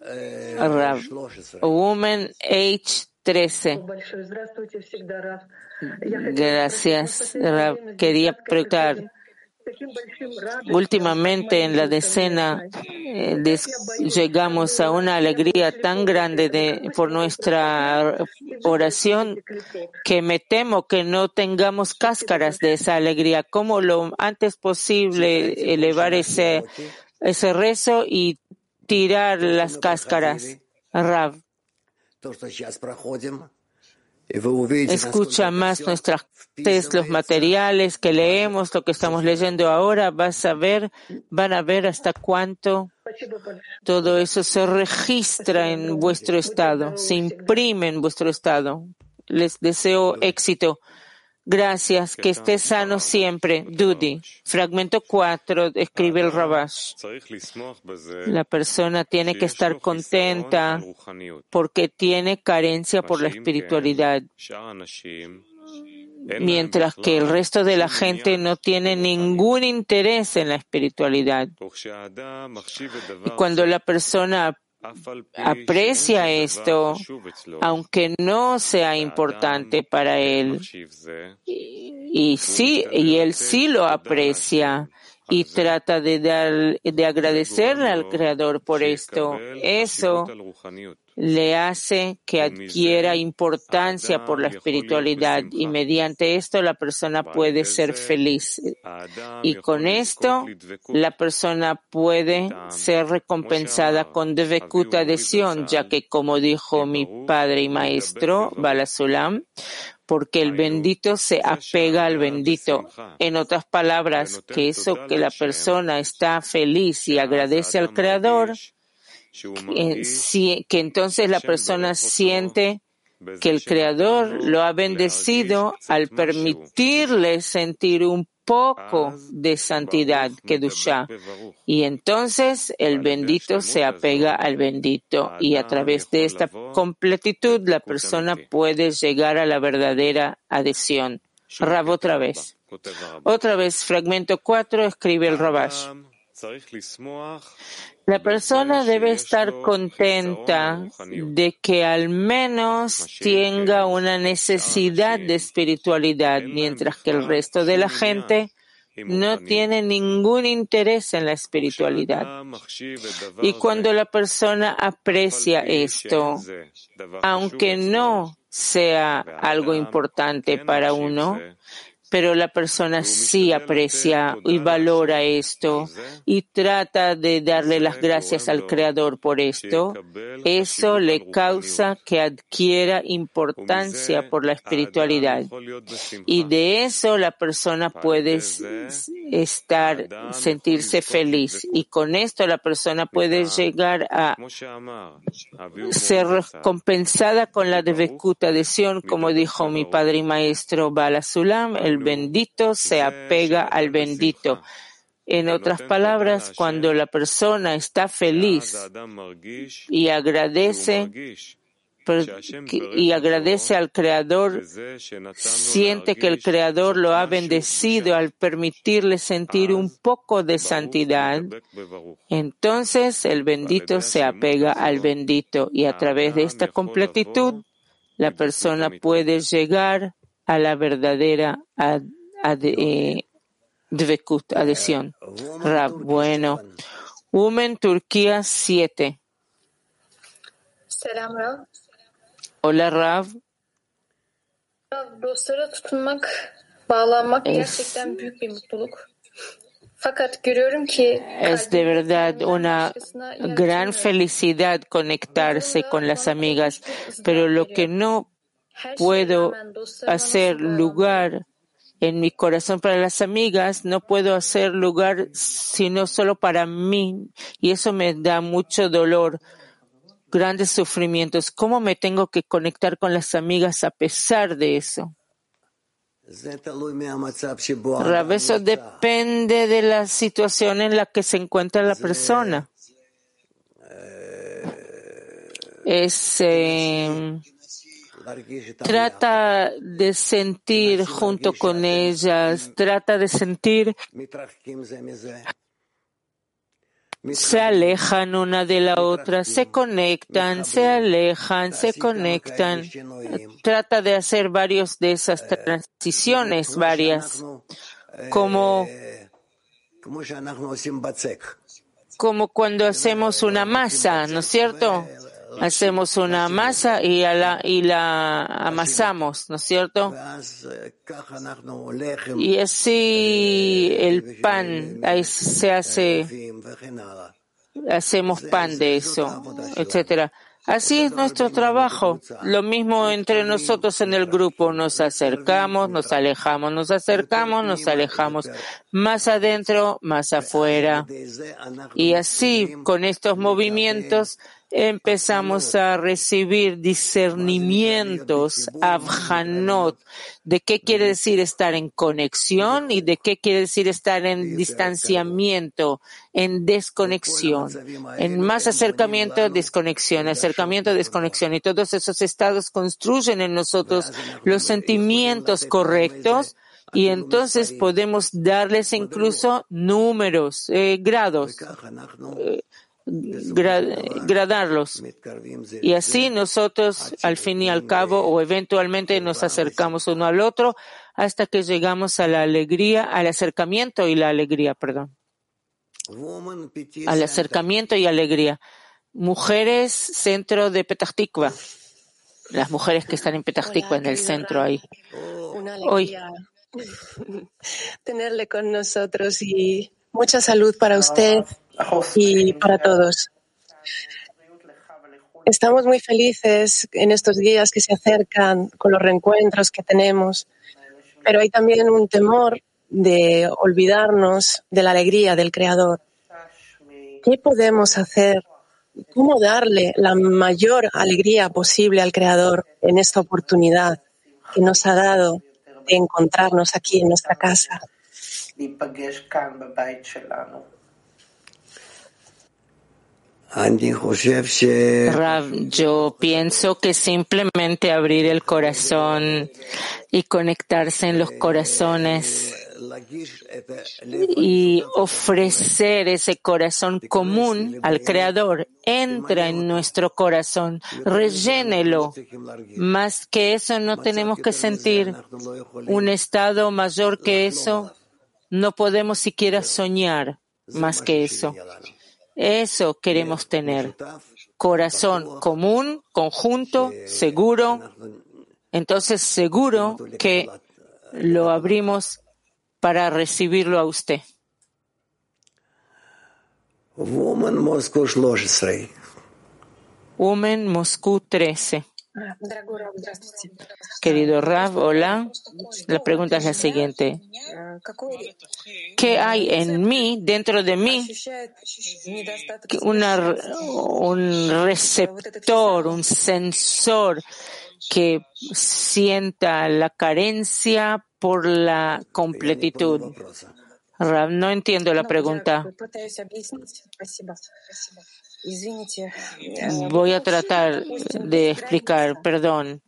Speaker 1: Rab. Woman Age 13. Gracias, Rab. Quería preguntar. Últimamente en la decena eh, llegamos a una alegría tan grande de, por nuestra oración que me temo que no tengamos cáscaras de esa alegría. ¿Cómo lo antes posible elevar ese, ese rezo y tirar las cáscaras? Rav escucha más nuestras test, los materiales que leemos, lo que estamos leyendo ahora, vas a ver, van a ver hasta cuánto todo eso se registra en vuestro estado, se imprime en vuestro estado. Les deseo éxito. Gracias, que esté sano siempre. Dudi. Fragmento 4, escribe el Rabash. La persona tiene que estar contenta porque tiene carencia por la espiritualidad. mientras que el resto de la gente no tiene ningún interés en la espiritualidad. Y cuando la persona aprecia esto, aunque no sea importante para él, y, sí, y él sí lo aprecia y trata de dar, de agradecerle al Creador por esto. Eso le hace que adquiera importancia por la espiritualidad y mediante esto la persona puede ser feliz. Y con esto la persona puede ser recompensada con devekut adhesión, ya que como dijo mi padre y maestro Balasulam, porque el bendito se apega al bendito. En otras palabras, que eso que la persona está feliz y agradece al Creador, que, entonces la persona siente que el Creador lo ha bendecido al permitirle sentir un poco de santidad, Kedusha. Y entonces el bendito se apega al bendito y a través de esta completitud la persona puede llegar a la verdadera adhesión. Rab otra vez. Otra vez, fragmento 4, escribe el Rabash. La persona debe estar contenta de que al menos tenga una necesidad de espiritualidad, mientras que el resto de la gente no tiene ningún interés en la espiritualidad. Y cuando la persona aprecia esto, aunque no sea algo importante para uno, pero la persona sí aprecia y valora esto y trata de darle las gracias al Creador por esto, eso le causa que adquiera importancia por la espiritualidad. Y de eso la persona puede estar, sentirse feliz. Y con esto la persona puede llegar a ser recompensada con la devekut adhesión, como dijo mi padre y maestro Bala Sulam, el bendito se apega al bendito. En otras palabras, cuando la persona está feliz y agradece y agradece al Creador, siente que el Creador lo ha bendecido al permitirle sentir un poco de santidad, entonces el bendito se apega al bendito. Y a través de esta completitud la persona puede llegar a la verdadera eh, adhesión. Rab, bueno. Women Turquía 7.
Speaker 4: Selam Rab.
Speaker 1: Hola Rav.
Speaker 4: Dostlara tutunmak, bağlanmak gerçekten büyük bir mutluluk. Fakat görüyorum ki
Speaker 1: es de verdad una gran felicidad conectarse con las amigas, pero lo que no puedo hacer lugar en mi corazón para las amigas, no puedo hacer lugar sino solo para mí y eso me da mucho dolor, grandes sufrimientos. ¿Cómo me tengo que conectar con las amigas a pesar de eso? Eso depende de la situación en la que se encuentra la persona. Es eh, Trata de sentir junto con ellas, trata de sentir se alejan una de la otra, se conectan, se alejan, se conectan. Trata de hacer varios de esas transiciones, varias, como, como cuando hacemos una masa, ¿no es cierto? Hacemos una masa y, la, y la amasamos, ¿no es cierto? Y así el pan ahí se hace, hacemos pan de eso, etcétera. Así es nuestro trabajo. Lo mismo entre nosotros en el grupo. Nos acercamos, nos alejamos, nos acercamos, nos alejamos. Más adentro, más afuera. Y así, con estos movimientos, empezamos a recibir discernimientos, avhanot, de qué quiere decir estar en conexión y de qué quiere decir estar en distanciamiento, en desconexión, en más acercamiento, desconexión, acercamiento, desconexión. Y todos esos estados construyen en nosotros los sentimientos correctos y entonces podemos darles incluso números, eh, grados. Eh, gradarlos. Y así nosotros, al fin y al cabo, o eventualmente nos acercamos uno al otro hasta que llegamos a la alegría, al acercamiento y la alegría, perdón. Al acercamiento y alegría. Mujeres, centro de Petah Las mujeres que están en Petah en el centro ahí. Hoy. *laughs*
Speaker 5: Tenerle con nosotros y mucha salud para usted y para todos. Estamos muy felices en estos días que se acercan con los reencuentros que tenemos, pero hay también un temor de olvidarnos de la alegría del Creador. ¿Qué podemos hacer? ¿Cómo darle la mayor alegría posible al Creador en esta oportunidad que nos ha dado de encontrarnos aquí en nuestra casa?
Speaker 1: Rav, yo pienso que simplemente abrir el corazón y conectarse en los corazones y ofrecer ese corazón común al Creador. Entra en nuestro corazón, rellénelo. Más que eso no tenemos que sentir un estado mayor que eso. No podemos siquiera soñar más que eso. Eso queremos tener. Corazón común, conjunto, seguro. Entonces seguro que lo abrimos para recibirlo a usted.
Speaker 2: Woman Moscow 13.
Speaker 1: Woman Moscú 13. Querido Rav, hola. La pregunta es la siguiente. ¿Qué hay en mí, dentro de mí? un receptor, un sensor que sienta la carencia por la completitud. Rav, no entiendo la pregunta. Voy a tratar de explicar, perdón.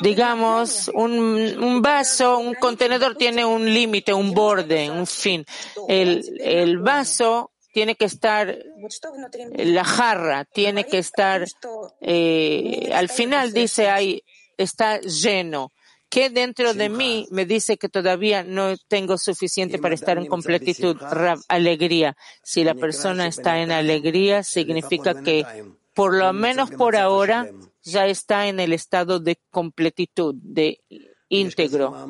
Speaker 1: Digamos, un, un, vaso, un contenedor tiene un límite, un borde, un fin. El, el vaso tiene que estar, la jarra tiene que estar, eh, al final dice ahí, está lleno que dentro de mí me dice que todavía no tengo suficiente para estar en completitud, alegría. Si la persona está en alegría, significa que por lo menos por ahora ya está en el estado de completitud, de íntegro.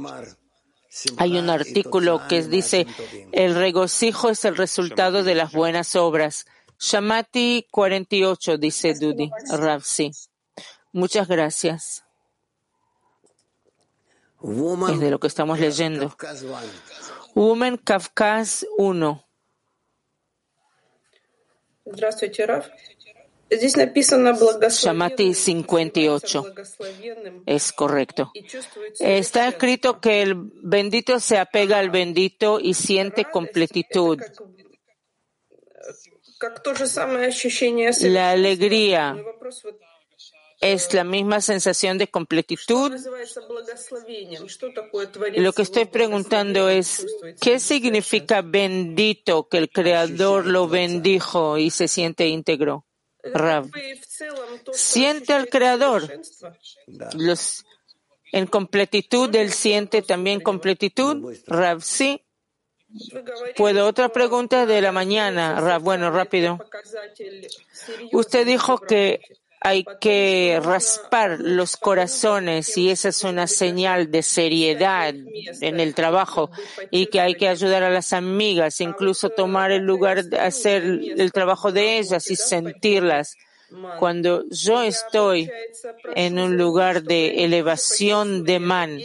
Speaker 1: Hay un artículo que dice, el regocijo es el resultado de las buenas obras. Shamati 48, dice Dudi, Rav, Muchas gracias es de lo que estamos leyendo. Woman Kafkas 1. Shamati 58. Es correcto. Está escrito que el bendito se apega al bendito y siente completitud. La alegría es la misma sensación de completitud. Lo que estoy preguntando es, ¿qué significa bendito que el Creador lo bendijo y se siente íntegro? Rav. Siente al Creador. En completitud, él siente también completitud. Rav, sí. ¿Puedo otra pregunta de la mañana? Rav, bueno, rápido. Usted dijo que hay que raspar los corazones y esa es una señal de seriedad en el trabajo y que hay que ayudar a las amigas, incluso tomar el lugar de hacer el trabajo de ellas y sentirlas. Cuando yo estoy en un lugar de elevación de man,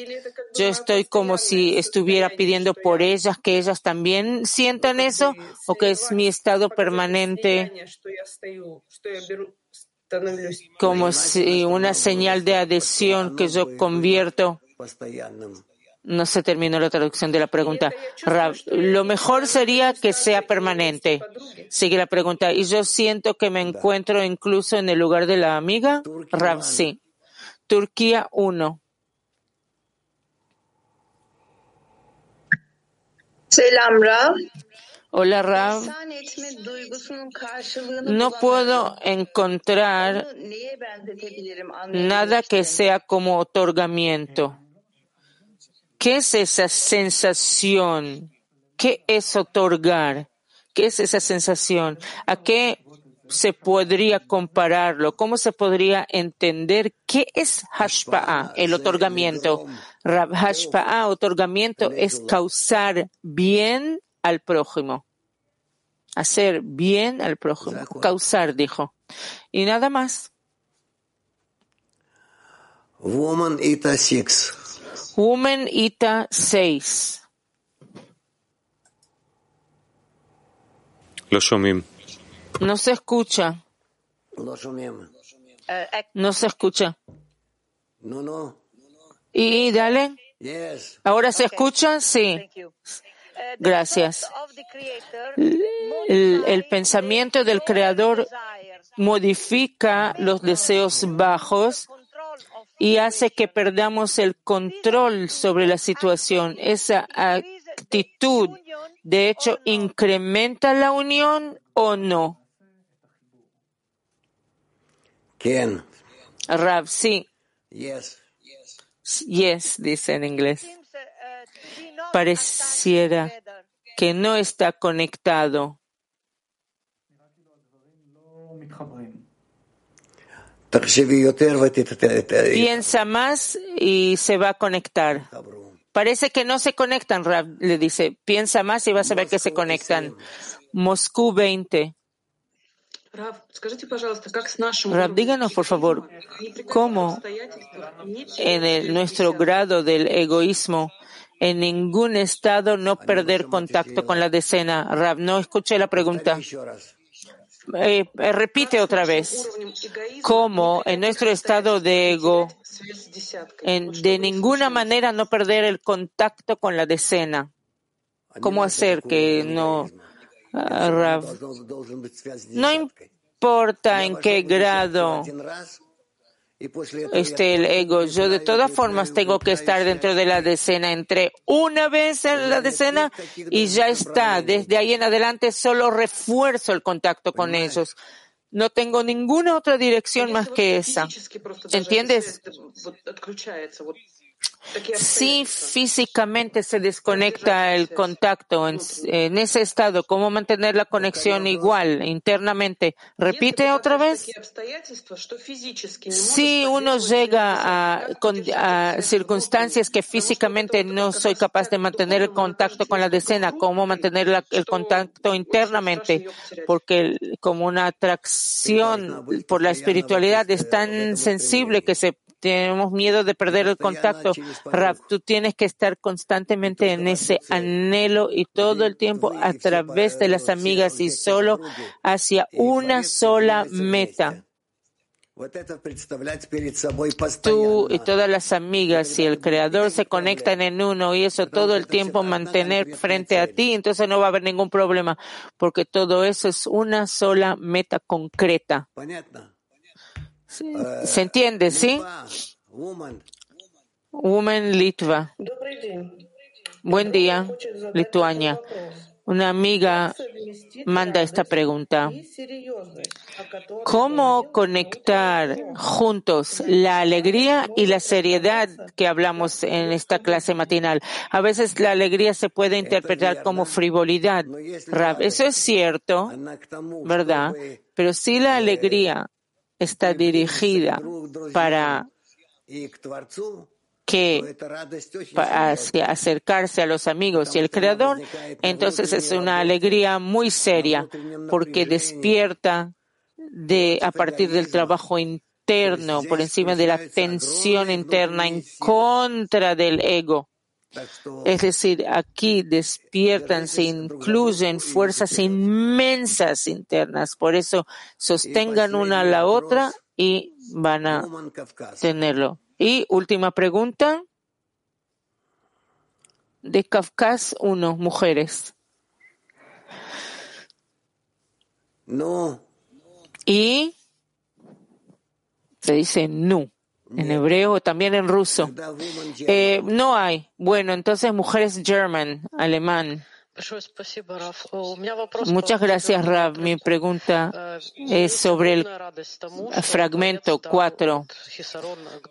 Speaker 1: yo estoy como si estuviera pidiendo por ellas que ellas también sientan eso o que es mi estado permanente como si una señal de adhesión que yo convierto. No se terminó la traducción de la pregunta. lo mejor sería que sea permanente. Sigue la pregunta. ¿Y yo siento que me encuentro incluso en el lugar de la amiga? Rav, sí. Turquía 1.
Speaker 6: Selam Rav.
Speaker 1: Hola Rav. No puedo encontrar nada que sea como otorgamiento. ¿Qué es esa sensación? ¿Qué es otorgar? ¿Qué es esa sensación? ¿A qué se podría compararlo? ¿Cómo se podría entender qué es hashpa'a, el otorgamiento? Hashpa'a, otorgamiento, es causar bien al prójimo. Hacer bien al prójimo. Causar, dijo. Y nada más.
Speaker 2: Woman Ita Six.
Speaker 1: Woman Ita 6. No se escucha. No se escucha.
Speaker 2: No, no.
Speaker 1: Y dale. ¿Ahora se escucha? Sí. Gracias. El, pensamiento del Creador modifica los deseos bajos y hace que perdamos el control sobre la situación. Esa actitud, de hecho, incrementa la unión o no.
Speaker 2: ¿Quién?
Speaker 1: Rav, sí.
Speaker 2: Yes.
Speaker 1: Yes, dice en inglés pareciera que no está conectado. Piensa más y se va a conectar. Parece que no se conectan, Rab, le dice. Piensa más y vas a ver que se conectan. Moscú 20. Rab, díganos, por favor, cómo en nuestro grado del egoísmo en ningún estado no perder contacto con la decena. Rab, no escuché la pregunta. Eh, eh, repite otra vez. ¿Cómo en nuestro estado de ego, de ninguna manera no perder el contacto con la decena? ¿Cómo hacer que no, Rab? No importa en qué grado este el ego. Yo de todas formas tengo que estar dentro de la decena. Entré una vez en la decena y ya está. Desde ahí en adelante solo refuerzo el contacto con ellos. No tengo ninguna otra dirección más que esa. ¿Entiendes? Si físicamente se desconecta el contacto en, ese estado, ¿cómo mantener la conexión igual internamente? Repite otra vez. Si uno llega a, circunstancias que físicamente no soy capaz de mantener el contacto con la decena, ¿cómo mantener el contacto internamente? Porque como una atracción por la espiritualidad es tan sensible que se tenemos miedo de perder el contacto. Rab, tú tienes que estar constantemente en ese anhelo y todo el tiempo a través de las amigas y solo hacia una sola meta. Tú y todas las amigas y el Creador se conectan en uno y eso todo el tiempo mantener frente a ti, entonces no va a haber ningún problema porque todo eso es una sola meta concreta. ¿Se entiende, sí? Woman Litva. Buen día, Lituania. Una amiga manda esta pregunta. ¿Cómo conectar juntos la alegría y la seriedad que hablamos en esta clase matinal? A veces la alegría se puede interpretar como frivolidad. Eso es cierto, ¿verdad? Pero si la alegría está dirigida para que acercarse a los amigos y el creador, entonces es una alegría muy seria porque despierta de a partir del trabajo interno, por encima de la tensión interna en contra del ego. Es decir, aquí despiertan, se incluyen fuerzas inmensas internas. Por eso sostengan una a la otra y van a tenerlo. Y última pregunta. De Kafkas, uno, mujeres.
Speaker 2: No.
Speaker 1: Y se dice nu en hebreo, también en ruso. Eh, no hay. Bueno, entonces mujeres German, alemán. Muchas gracias, Rab. Mi pregunta es sobre el fragmento 4.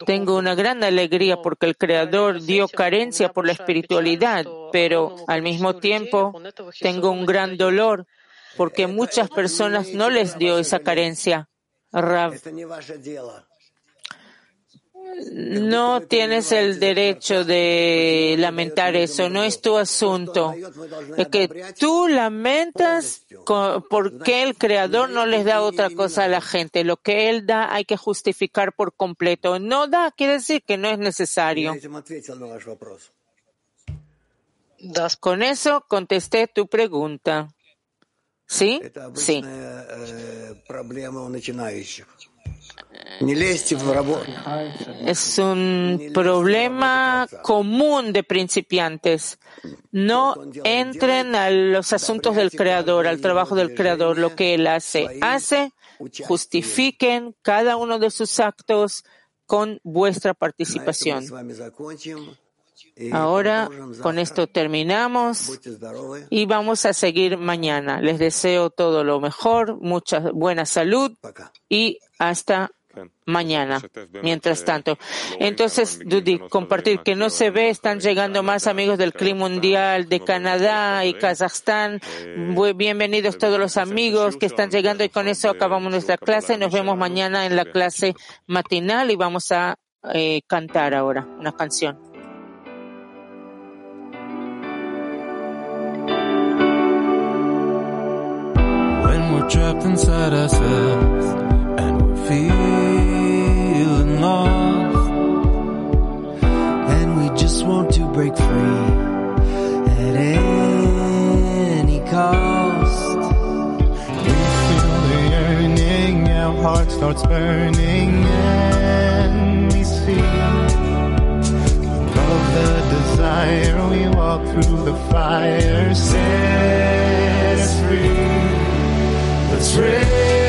Speaker 1: Tengo una gran alegría porque el Creador dio carencia por la espiritualidad, pero al mismo tiempo tengo un gran dolor porque muchas personas no les dio esa carencia. Rab, no tienes el derecho de lamentar eso, no es tu asunto. Es que tú lamentas porque el Creador no les da otra cosa a la gente. Lo que Él da hay que justificar por completo. No da, quiere decir que no es necesario. Con eso contesté tu pregunta. ¿Sí? Sí. Es un problema común de principiantes. No entren a los asuntos del Creador, al trabajo del Creador, lo que Él hace. Hace, justifiquen cada uno de sus actos con vuestra participación. Ahora con esto terminamos y vamos a seguir mañana. Les deseo todo lo mejor, mucha buena salud y hasta mañana. Mientras tanto, entonces, Dudy, compartir que no se ve, están llegando más amigos del clima mundial de Canadá y Kazajstán. Bienvenidos todos los amigos que están llegando y con eso acabamos nuestra clase. Nos vemos mañana en la clase matinal y vamos a eh, cantar ahora una canción. We're trapped inside ourselves and we're feeling lost. And we just want to break free at any cost. We feel the yearning, our heart starts burning, and we see above the desire. We walk through the fire, free. That's real.